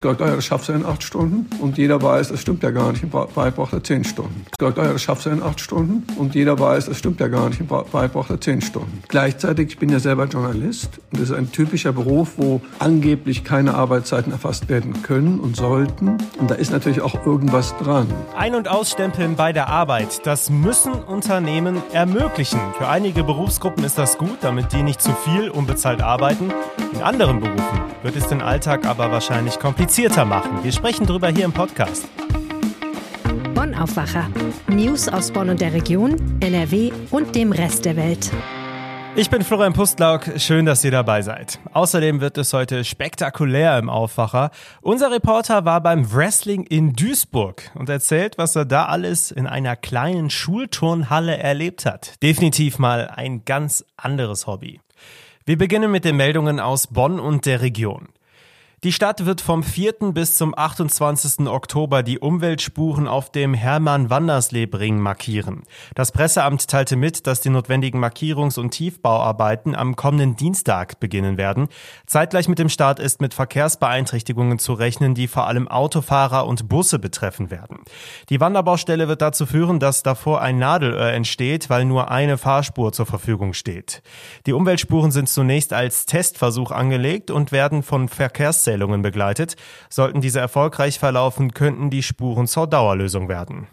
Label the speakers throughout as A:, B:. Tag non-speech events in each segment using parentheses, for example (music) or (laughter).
A: Sagt, ja, das schaffst in acht Stunden. Und jeder weiß, das stimmt ja gar nicht. In Wahrheit braucht er zehn Stunden. Sagt, ja, das schaffst in acht Stunden. Und jeder weiß, das stimmt ja gar nicht. In Wahrheit braucht er zehn Stunden. Gleichzeitig, ich bin ja selber Journalist. Und das ist ein typischer Beruf, wo angeblich keine Arbeitszeiten erfasst werden können und sollten. Und da ist natürlich auch irgendwas dran.
B: Ein- und Ausstempeln bei der Arbeit, das müssen Unternehmen ermöglichen. Für einige Berufsgruppen ist das gut, damit die nicht zu viel unbezahlt arbeiten. In anderen Berufen wird es den Alltag aber wahrscheinlich komplizierter machen. Wir sprechen darüber hier im Podcast.
C: Bonn Aufwacher. News aus Bonn und der Region, NRW und dem Rest der Welt.
B: Ich bin Florian Pustlauk, schön, dass ihr dabei seid. Außerdem wird es heute spektakulär im Aufwacher. Unser Reporter war beim Wrestling in Duisburg und erzählt, was er da alles in einer kleinen Schulturnhalle erlebt hat. Definitiv mal ein ganz anderes Hobby. Wir beginnen mit den Meldungen aus Bonn und der Region. Die Stadt wird vom 4. bis zum 28. Oktober die Umweltspuren auf dem Hermann-Wandersleb-Ring markieren. Das Presseamt teilte mit, dass die notwendigen Markierungs- und Tiefbauarbeiten am kommenden Dienstag beginnen werden. Zeitgleich mit dem Start ist mit Verkehrsbeeinträchtigungen zu rechnen, die vor allem Autofahrer und Busse betreffen werden. Die Wanderbaustelle wird dazu führen, dass davor ein Nadelöhr entsteht, weil nur eine Fahrspur zur Verfügung steht. Die Umweltspuren sind zunächst als Testversuch angelegt und werden von Verkehrs Auszählungen begleitet. Sollten diese erfolgreich verlaufen, könnten die Spuren zur Dauerlösung werden.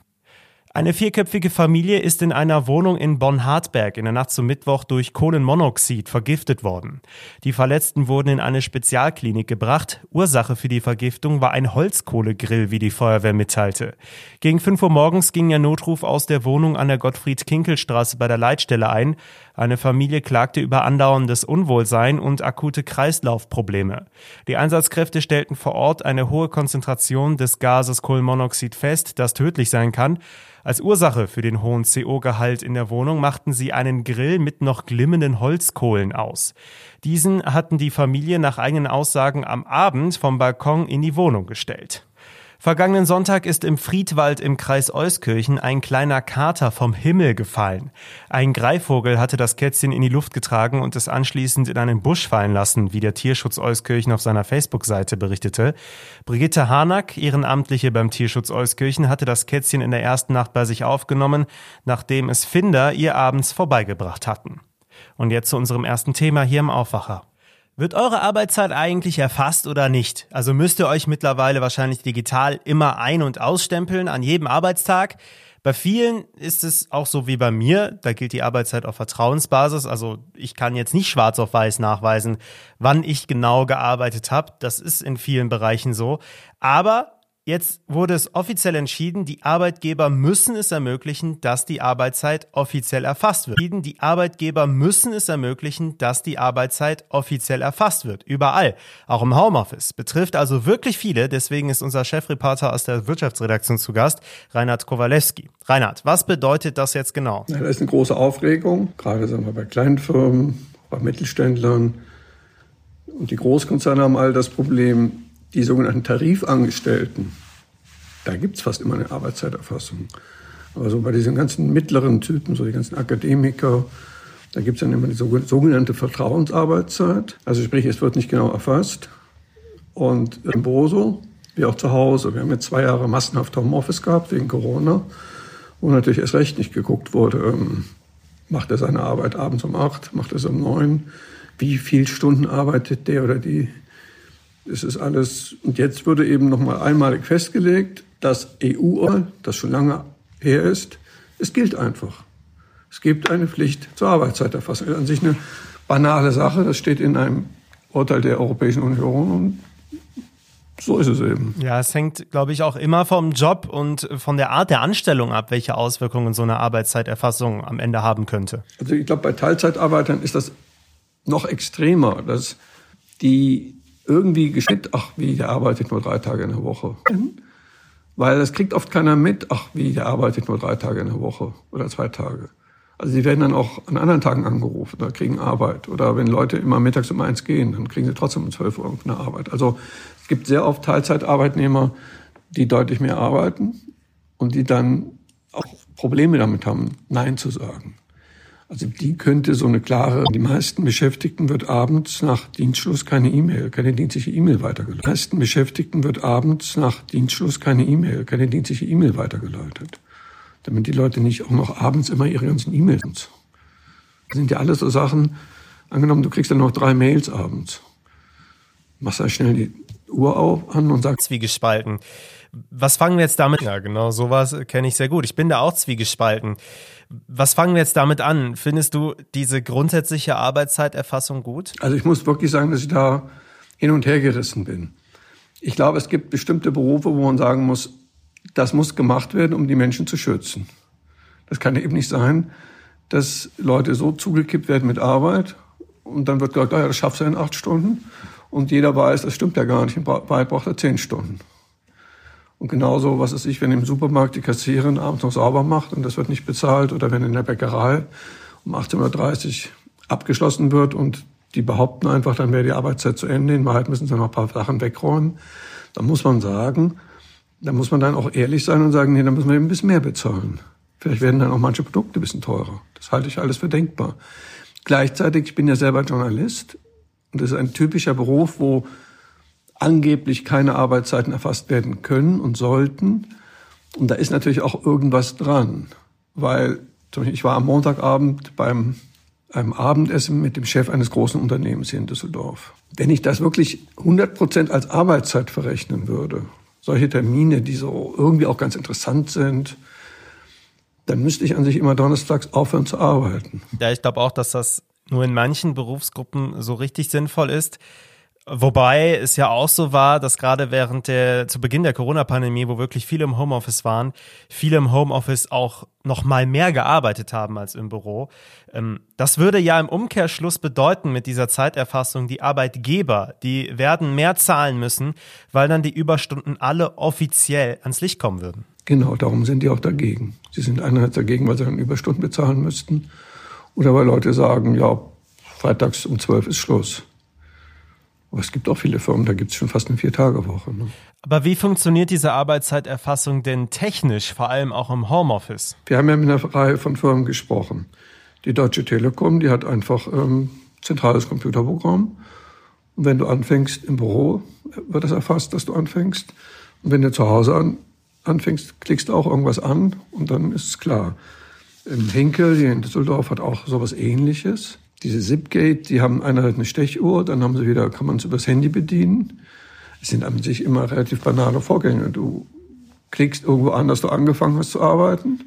B: Eine vierköpfige Familie ist in einer Wohnung in Bonn-Hartberg in der Nacht zum Mittwoch durch Kohlenmonoxid vergiftet worden. Die Verletzten wurden in eine Spezialklinik gebracht. Ursache für die Vergiftung war ein Holzkohlegrill, wie die Feuerwehr mitteilte. Gegen 5 Uhr morgens ging der Notruf aus der Wohnung an der Gottfried-Kinkel-Straße bei der Leitstelle ein. Eine Familie klagte über andauerndes Unwohlsein und akute Kreislaufprobleme. Die Einsatzkräfte stellten vor Ort eine hohe Konzentration des Gases Kohlenmonoxid fest, das tödlich sein kann. Als Ursache für den hohen CO-Gehalt in der Wohnung machten sie einen Grill mit noch glimmenden Holzkohlen aus. Diesen hatten die Familie nach eigenen Aussagen am Abend vom Balkon in die Wohnung gestellt. Vergangenen Sonntag ist im Friedwald im Kreis Euskirchen ein kleiner Kater vom Himmel gefallen. Ein Greifvogel hatte das Kätzchen in die Luft getragen und es anschließend in einen Busch fallen lassen, wie der Tierschutz Euskirchen auf seiner Facebook-Seite berichtete. Brigitte Harnack, Ehrenamtliche beim Tierschutz Euskirchen, hatte das Kätzchen in der ersten Nacht bei sich aufgenommen, nachdem es Finder ihr abends vorbeigebracht hatten. Und jetzt zu unserem ersten Thema hier im Aufwacher. Wird eure Arbeitszeit eigentlich erfasst oder nicht? Also müsst ihr euch mittlerweile wahrscheinlich digital immer ein- und ausstempeln an jedem Arbeitstag. Bei vielen ist es auch so wie bei mir, da gilt die Arbeitszeit auf Vertrauensbasis. Also ich kann jetzt nicht schwarz auf weiß nachweisen, wann ich genau gearbeitet habe. Das ist in vielen Bereichen so. Aber Jetzt wurde es offiziell entschieden, die Arbeitgeber müssen es ermöglichen, dass die Arbeitszeit offiziell erfasst wird. Die Arbeitgeber müssen es ermöglichen, dass die Arbeitszeit offiziell erfasst wird. Überall. Auch im Homeoffice. Betrifft also wirklich viele. Deswegen ist unser Chefreporter aus der Wirtschaftsredaktion zu Gast, Reinhard Kowalewski. Reinhard, was bedeutet das jetzt genau?
A: Ja, da ist eine große Aufregung, gerade sagen wir bei kleinen Firmen, bei Mittelständlern. Und die Großkonzerne haben all das Problem, die sogenannten Tarifangestellten, da gibt es fast immer eine Arbeitszeiterfassung. Aber so bei diesen ganzen mittleren Typen, so die ganzen Akademiker, da gibt es dann immer die sogenannte Vertrauensarbeitszeit. Also sprich, es wird nicht genau erfasst. Und im Büro so, wie auch zu Hause. Wir haben jetzt zwei Jahre massenhaft Homeoffice gehabt wegen Corona, wo natürlich erst recht nicht geguckt wurde, ähm, macht er seine Arbeit abends um acht, macht er es um neun, wie viele Stunden arbeitet der oder die es ist alles, und jetzt wurde eben nochmal einmalig festgelegt, dass EU, das schon lange her ist, es gilt einfach. Es gibt eine Pflicht zur Arbeitszeiterfassung. Das ist an sich eine banale Sache, das steht in einem Urteil der Europäischen Union und so ist es eben.
B: Ja, es hängt, glaube ich, auch immer vom Job und von der Art der Anstellung ab, welche Auswirkungen so eine Arbeitszeiterfassung am Ende haben könnte.
A: Also ich glaube, bei Teilzeitarbeitern ist das noch extremer, dass die irgendwie geschickt, ach wie, der arbeitet nur drei Tage in der Woche. Weil das kriegt oft keiner mit, ach wie, der arbeitet nur drei Tage in der Woche oder zwei Tage. Also sie werden dann auch an anderen Tagen angerufen oder kriegen Arbeit. Oder wenn Leute immer mittags um eins gehen, dann kriegen sie trotzdem um zwölf Uhr eine Arbeit. Also es gibt sehr oft Teilzeitarbeitnehmer, die deutlich mehr arbeiten und die dann auch Probleme damit haben, Nein zu sagen. Also die könnte so eine klare, die meisten Beschäftigten wird abends nach Dienstschluss keine E-Mail, keine dienstliche E-Mail weitergeleitet. Die meisten Beschäftigten wird abends nach Dienstschluss keine E-Mail, keine dienstliche E-Mail weitergeleitet. Damit die Leute nicht auch noch abends immer ihre ganzen E-Mails. Das sind ja alles so Sachen, angenommen, du kriegst dann noch drei Mails abends. Machst da schnell die Uhr auf, an und sagst.
B: Zwiegespalten. Was fangen wir jetzt damit? Ja, genau, sowas kenne ich sehr gut. Ich bin da auch zwiegespalten. Was fangen wir jetzt damit an? Findest du diese grundsätzliche Arbeitszeiterfassung gut?
A: Also ich muss wirklich sagen, dass ich da hin und her gerissen bin. Ich glaube, es gibt bestimmte Berufe, wo man sagen muss, das muss gemacht werden, um die Menschen zu schützen. Das kann eben nicht sein, dass Leute so zugekippt werden mit Arbeit und dann wird gesagt, ja, das schaffst du in acht Stunden. Und jeder weiß, das stimmt ja gar nicht. In Wahrheit braucht er zehn Stunden. Und genauso, was ist ich, wenn im Supermarkt die Kassiererin abends noch sauber macht und das wird nicht bezahlt oder wenn in der Bäckerei um 18.30 Uhr abgeschlossen wird und die behaupten einfach, dann wäre die Arbeitszeit zu Ende. In Wahrheit müssen sie noch ein paar Sachen wegräumen. Dann muss man sagen, da muss man dann auch ehrlich sein und sagen, nee, dann müssen wir eben ein bisschen mehr bezahlen. Vielleicht werden dann auch manche Produkte ein bisschen teurer. Das halte ich alles für denkbar. Gleichzeitig, ich bin ja selber Journalist und das ist ein typischer Beruf, wo angeblich keine Arbeitszeiten erfasst werden können und sollten. Und da ist natürlich auch irgendwas dran, weil ich war am Montagabend beim einem Abendessen mit dem Chef eines großen Unternehmens hier in Düsseldorf. Wenn ich das wirklich 100 Prozent als Arbeitszeit verrechnen würde, solche Termine, die so irgendwie auch ganz interessant sind, dann müsste ich an sich immer donnerstags aufhören zu arbeiten.
B: Ja, ich glaube auch, dass das nur in manchen Berufsgruppen so richtig sinnvoll ist. Wobei es ja auch so war, dass gerade während der, zu Beginn der Corona-Pandemie, wo wirklich viele im Homeoffice waren, viele im Homeoffice auch noch mal mehr gearbeitet haben als im Büro. Ähm, das würde ja im Umkehrschluss bedeuten mit dieser Zeiterfassung, die Arbeitgeber, die werden mehr zahlen müssen, weil dann die Überstunden alle offiziell ans Licht kommen würden.
A: Genau, darum sind die auch dagegen. Sie sind einerseits dagegen, weil sie dann Überstunden bezahlen müssten oder weil Leute sagen, ja, freitags um zwölf ist Schluss. Aber es gibt auch viele Firmen, da gibt es schon fast eine Vier-Tage-Woche. Ne?
B: Aber wie funktioniert diese Arbeitszeiterfassung denn technisch, vor allem auch im Homeoffice?
A: Wir haben ja mit einer Reihe von Firmen gesprochen. Die Deutsche Telekom, die hat einfach ähm, zentrales Computerprogramm. Und wenn du anfängst im Büro, wird das erfasst, dass du anfängst. Und wenn du zu Hause an, anfängst, klickst du auch irgendwas an und dann ist es klar. In Hinkel, hier in Düsseldorf, hat auch sowas ähnliches. Diese Zipgate, die haben einerseits eine Stechuhr, dann haben sie wieder, kann man es übers Handy bedienen. Es sind an sich immer relativ banale Vorgänge. Du klickst irgendwo an, dass du angefangen hast zu arbeiten.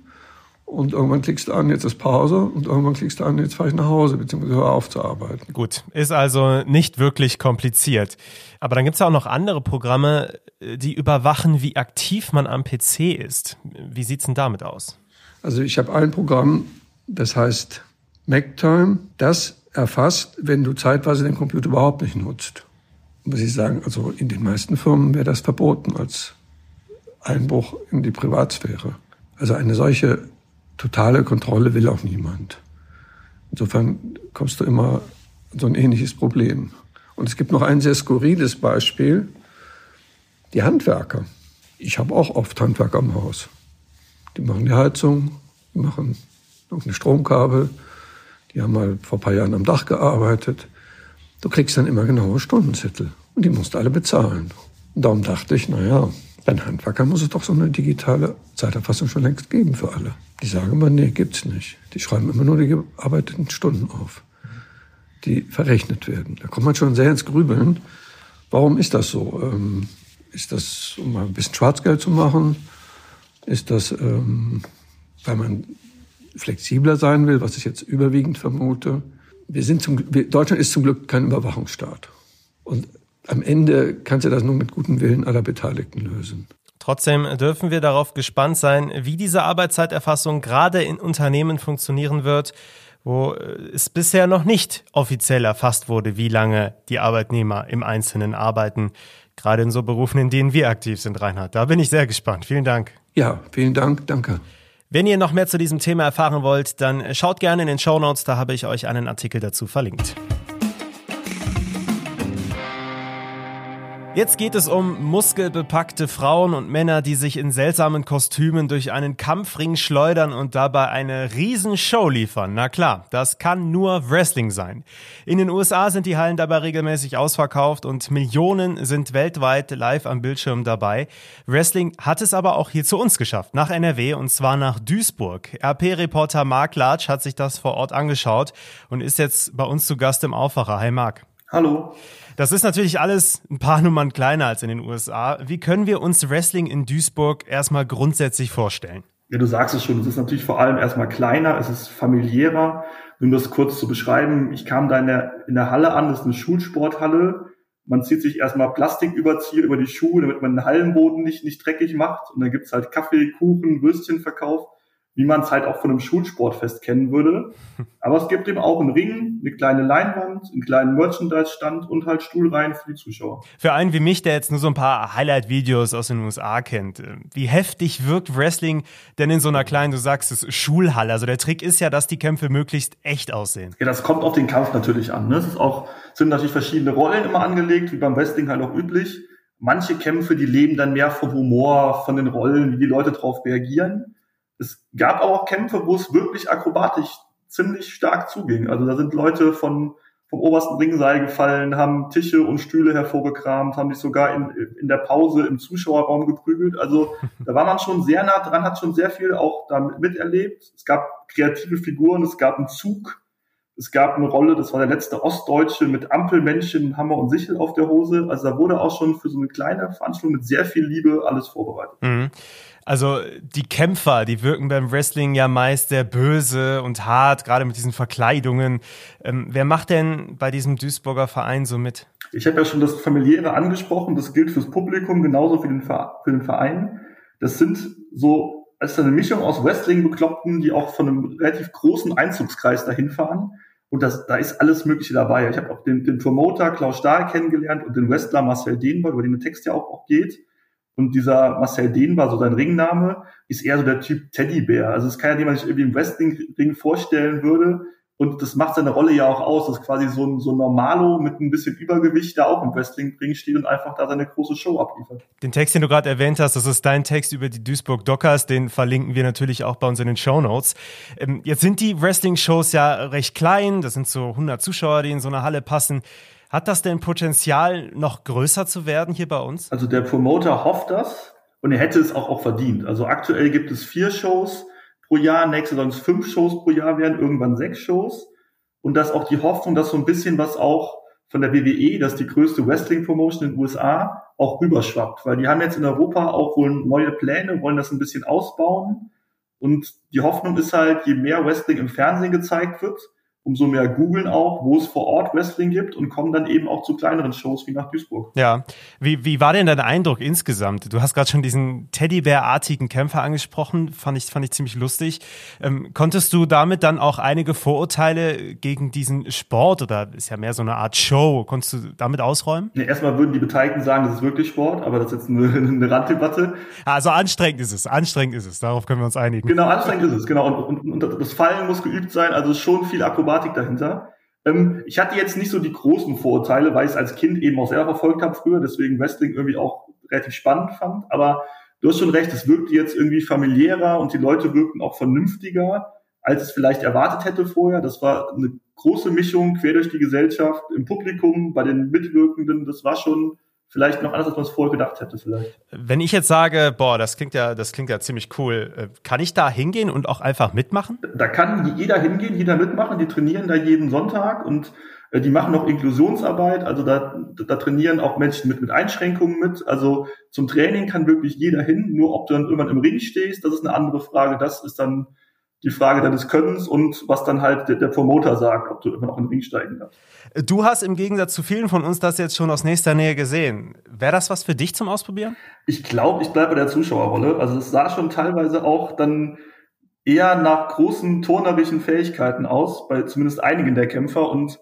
A: Und irgendwann klickst du an, jetzt ist Pause. Und irgendwann klickst du an, jetzt fahre ich nach Hause, beziehungsweise hör auf zu arbeiten.
B: Gut, ist also nicht wirklich kompliziert. Aber dann gibt es ja auch noch andere Programme, die überwachen, wie aktiv man am PC ist. Wie sieht's denn damit aus?
A: Also ich habe ein Programm, das heißt MacTime, das erfasst, wenn du zeitweise den Computer überhaupt nicht nutzt. Muss ich sagen, also in den meisten Firmen wäre das verboten als Einbruch in die Privatsphäre. Also eine solche totale Kontrolle will auch niemand. Insofern kommst du immer so ein ähnliches Problem. Und es gibt noch ein sehr skurriles Beispiel. Die Handwerker. Ich habe auch oft Handwerker im Haus. Die machen die Heizung, die machen irgendeine Stromkabel, die haben mal vor ein paar Jahren am Dach gearbeitet. Du kriegst dann immer genaue Stundenzettel und die musst du alle bezahlen. Und darum dachte ich, naja, bei Handwerkern muss es doch so eine digitale Zeiterfassung schon längst geben für alle. Die sagen immer, nee, gibt's nicht. Die schreiben immer nur die gearbeiteten Stunden auf, die verrechnet werden. Da kommt man schon sehr ins Grübeln. Warum ist das so? Ähm, ist das, um mal ein bisschen Schwarzgeld zu machen? Ist das, ähm, weil man flexibler sein will, was ich jetzt überwiegend vermute? Wir sind zum, Deutschland ist zum Glück kein Überwachungsstaat. Und am Ende kannst du das nur mit gutem Willen aller Beteiligten lösen.
B: Trotzdem dürfen wir darauf gespannt sein, wie diese Arbeitszeiterfassung gerade in Unternehmen funktionieren wird, wo es bisher noch nicht offiziell erfasst wurde, wie lange die Arbeitnehmer im Einzelnen arbeiten. Gerade in so Berufen, in denen wir aktiv sind, Reinhard. Da bin ich sehr gespannt. Vielen Dank.
A: Ja, vielen Dank, danke.
B: Wenn ihr noch mehr zu diesem Thema erfahren wollt, dann schaut gerne in den Show Notes, da habe ich euch einen Artikel dazu verlinkt. Jetzt geht es um muskelbepackte Frauen und Männer, die sich in seltsamen Kostümen durch einen Kampfring schleudern und dabei eine Riesenshow liefern. Na klar, das kann nur Wrestling sein. In den USA sind die Hallen dabei regelmäßig ausverkauft und Millionen sind weltweit live am Bildschirm dabei. Wrestling hat es aber auch hier zu uns geschafft, nach NRW und zwar nach Duisburg. RP-Reporter Mark Latsch hat sich das vor Ort angeschaut und ist jetzt bei uns zu Gast im Aufwacher. Hi Mark.
D: Hallo.
B: Das ist natürlich alles ein paar Nummern kleiner als in den USA. Wie können wir uns Wrestling in Duisburg erstmal grundsätzlich vorstellen?
D: Ja, du sagst es schon, es ist natürlich vor allem erstmal kleiner, es ist familiärer. Um das kurz zu beschreiben, ich kam da in der, in der Halle an, das ist eine Schulsporthalle. Man zieht sich erstmal Plastiküberzieher über die Schuhe, damit man den Hallenboden nicht, nicht dreckig macht. Und dann gibt's halt Kaffee, Kuchen, Würstchenverkauf wie man es halt auch von einem Schulsportfest kennen würde. (laughs) Aber es gibt eben auch einen Ring, eine kleine Leinwand, einen kleinen Merchandise-Stand und halt Stuhlreihen für die Zuschauer.
B: Für einen wie mich, der jetzt nur so ein paar Highlight-Videos aus den USA kennt, äh, wie heftig wirkt Wrestling denn in so einer kleinen, du sagst es, Schulhalle? Also der Trick ist ja, dass die Kämpfe möglichst echt aussehen.
D: Ja, das kommt auf den Kampf natürlich an. Ne? Es ist auch, sind natürlich verschiedene Rollen immer angelegt, wie beim Wrestling halt auch üblich. Manche Kämpfe, die leben dann mehr vom Humor, von den Rollen, wie die Leute darauf reagieren. Es gab aber auch Kämpfe, wo es wirklich akrobatisch ziemlich stark zuging. Also da sind Leute von vom obersten Ringseil gefallen, haben Tische und Stühle hervorgekramt, haben sich sogar in, in der Pause im Zuschauerraum geprügelt. Also (laughs) da war man schon sehr nah dran, hat schon sehr viel auch damit miterlebt. Es gab kreative Figuren, es gab einen Zug, es gab eine Rolle, das war der letzte Ostdeutsche mit Ampelmännchen, Hammer und Sichel auf der Hose. Also da wurde auch schon für so eine kleine Veranstaltung mit sehr viel Liebe alles vorbereitet.
B: Mhm. Also die Kämpfer, die wirken beim Wrestling ja meist sehr böse und hart, gerade mit diesen Verkleidungen. Ähm, wer macht denn bei diesem Duisburger Verein so mit?
D: Ich habe ja schon das Familiäre angesprochen, das gilt fürs Publikum, genauso für den, für den Verein. Das sind so, ist eine Mischung aus Wrestling-Bekloppten, die auch von einem relativ großen Einzugskreis dahin fahren. Und das, da ist alles Mögliche dabei. Ich habe auch den, den Promoter Klaus Stahl kennengelernt und den Wrestler Marcel Dehnbar, über den der Text ja auch, auch geht. Und dieser Marcel Dehn war so sein Ringname, ist eher so der Typ Teddybär. Also es ist keiner, den man sich irgendwie im Wrestling-Ring vorstellen würde. Und das macht seine Rolle ja auch aus, dass quasi so ein, so ein Normalo mit ein bisschen Übergewicht da auch im Wrestling-Ring steht und einfach da seine große Show abliefert.
B: Den Text, den du gerade erwähnt hast, das ist dein Text über die Duisburg Dockers, den verlinken wir natürlich auch bei uns in den Show Notes. Ähm, jetzt sind die Wrestling-Shows ja recht klein, das sind so 100 Zuschauer, die in so eine Halle passen. Hat das denn Potenzial, noch größer zu werden hier bei uns?
D: Also der Promoter hofft das und er hätte es auch, auch verdient. Also aktuell gibt es vier Shows pro Jahr, nächste sollen es fünf Shows pro Jahr werden, irgendwann sechs Shows. Und das auch die Hoffnung, dass so ein bisschen was auch von der WWE, das ist die größte Wrestling-Promotion in den USA, auch rüberschwappt. Weil die haben jetzt in Europa auch wohl neue Pläne, wollen das ein bisschen ausbauen. Und die Hoffnung ist halt, je mehr Wrestling im Fernsehen gezeigt wird, umso mehr googeln auch, wo es vor Ort Wrestling gibt und kommen dann eben auch zu kleineren Shows wie nach Duisburg.
B: Ja, wie, wie war denn dein Eindruck insgesamt? Du hast gerade schon diesen Teddybär-artigen Kämpfer angesprochen, fand ich, fand ich ziemlich lustig. Ähm, konntest du damit dann auch einige Vorurteile gegen diesen Sport oder ist ja mehr so eine Art Show, konntest du damit ausräumen?
D: Nee, erstmal würden die Beteiligten sagen, das ist wirklich Sport, aber das ist jetzt eine, (laughs) eine Randdebatte.
B: Also anstrengend ist es, anstrengend ist es, darauf können wir uns einigen.
D: Genau, anstrengend ist es, genau. Und, und, und das Fallen muss geübt sein, also schon viel Akrobatik Thematik dahinter. Ähm, ich hatte jetzt nicht so die großen Vorurteile, weil ich es als Kind eben auch selber verfolgt habe früher, deswegen Wrestling irgendwie auch relativ spannend fand. Aber du hast schon recht, es wirkte jetzt irgendwie familiärer und die Leute wirkten auch vernünftiger, als es vielleicht erwartet hätte vorher. Das war eine große Mischung quer durch die Gesellschaft, im Publikum, bei den Mitwirkenden. Das war schon vielleicht noch anders, als man es vorher gedacht hätte, vielleicht.
B: Wenn ich jetzt sage, boah, das klingt ja, das klingt ja ziemlich cool, äh, kann ich da hingehen und auch einfach mitmachen?
D: Da kann jeder hingehen, jeder mitmachen, die trainieren da jeden Sonntag und äh, die machen noch Inklusionsarbeit, also da, da trainieren auch Menschen mit, mit Einschränkungen mit. Also zum Training kann wirklich jeder hin, nur ob du dann irgendwann im Ring stehst, das ist eine andere Frage. Das ist dann die Frage deines Könnens und was dann halt der, der Promoter sagt, ob du immer noch in den Ring steigen darfst.
B: Du hast im Gegensatz zu vielen von uns das jetzt schon aus nächster Nähe gesehen. Wäre das was für dich zum Ausprobieren?
D: Ich glaube, ich bleibe bei der Zuschauerrolle. Also es sah schon teilweise auch dann eher nach großen turnerischen Fähigkeiten aus, bei zumindest einigen der Kämpfer und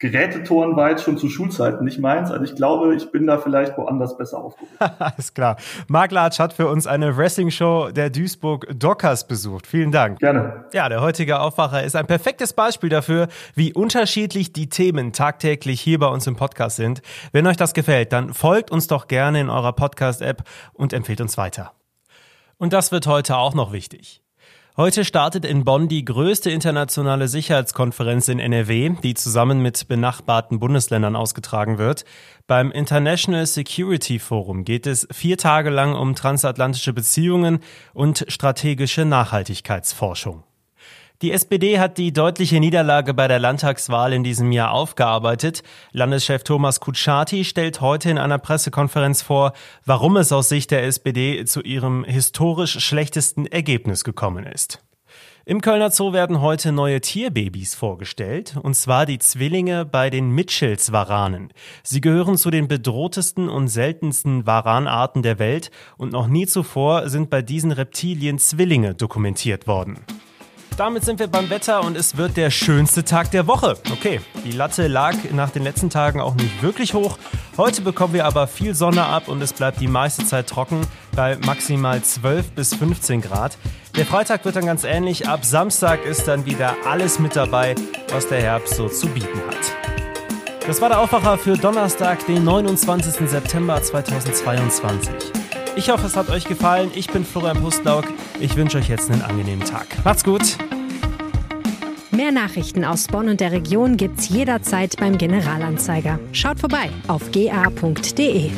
D: Gerätetoren war jetzt schon zu Schulzeiten nicht meins. Also ich glaube, ich bin da vielleicht woanders besser aufgehoben. (laughs)
B: Alles klar. Marc Latsch hat für uns eine Wrestling-Show der Duisburg Dockers besucht. Vielen Dank.
D: Gerne.
B: Ja, der heutige Aufwacher ist ein perfektes Beispiel dafür, wie unterschiedlich die Themen tagtäglich hier bei uns im Podcast sind. Wenn euch das gefällt, dann folgt uns doch gerne in eurer Podcast-App und empfehlt uns weiter. Und das wird heute auch noch wichtig. Heute startet in Bonn die größte internationale Sicherheitskonferenz in NRW, die zusammen mit benachbarten Bundesländern ausgetragen wird. Beim International Security Forum geht es vier Tage lang um transatlantische Beziehungen und strategische Nachhaltigkeitsforschung. Die SPD hat die deutliche Niederlage bei der Landtagswahl in diesem Jahr aufgearbeitet. Landeschef Thomas Kutschaty stellt heute in einer Pressekonferenz vor, warum es aus Sicht der SPD zu ihrem historisch schlechtesten Ergebnis gekommen ist. Im Kölner Zoo werden heute neue Tierbabys vorgestellt, und zwar die Zwillinge bei den Mitchells-Waranen. Sie gehören zu den bedrohtesten und seltensten Waranarten der Welt und noch nie zuvor sind bei diesen Reptilien Zwillinge dokumentiert worden damit sind wir beim Wetter und es wird der schönste Tag der Woche. Okay, die Latte lag nach den letzten Tagen auch nicht wirklich hoch. Heute bekommen wir aber viel Sonne ab und es bleibt die meiste Zeit trocken bei maximal 12 bis 15 Grad. Der Freitag wird dann ganz ähnlich. Ab Samstag ist dann wieder alles mit dabei, was der Herbst so zu bieten hat. Das war der Aufwacher für Donnerstag, den 29. September 2022. Ich hoffe, es hat euch gefallen. Ich bin Florian Pustlauk. Ich wünsche euch jetzt einen angenehmen Tag. Macht's gut.
C: Mehr Nachrichten aus Bonn und der Region gibt's jederzeit beim Generalanzeiger. Schaut vorbei auf ga.de.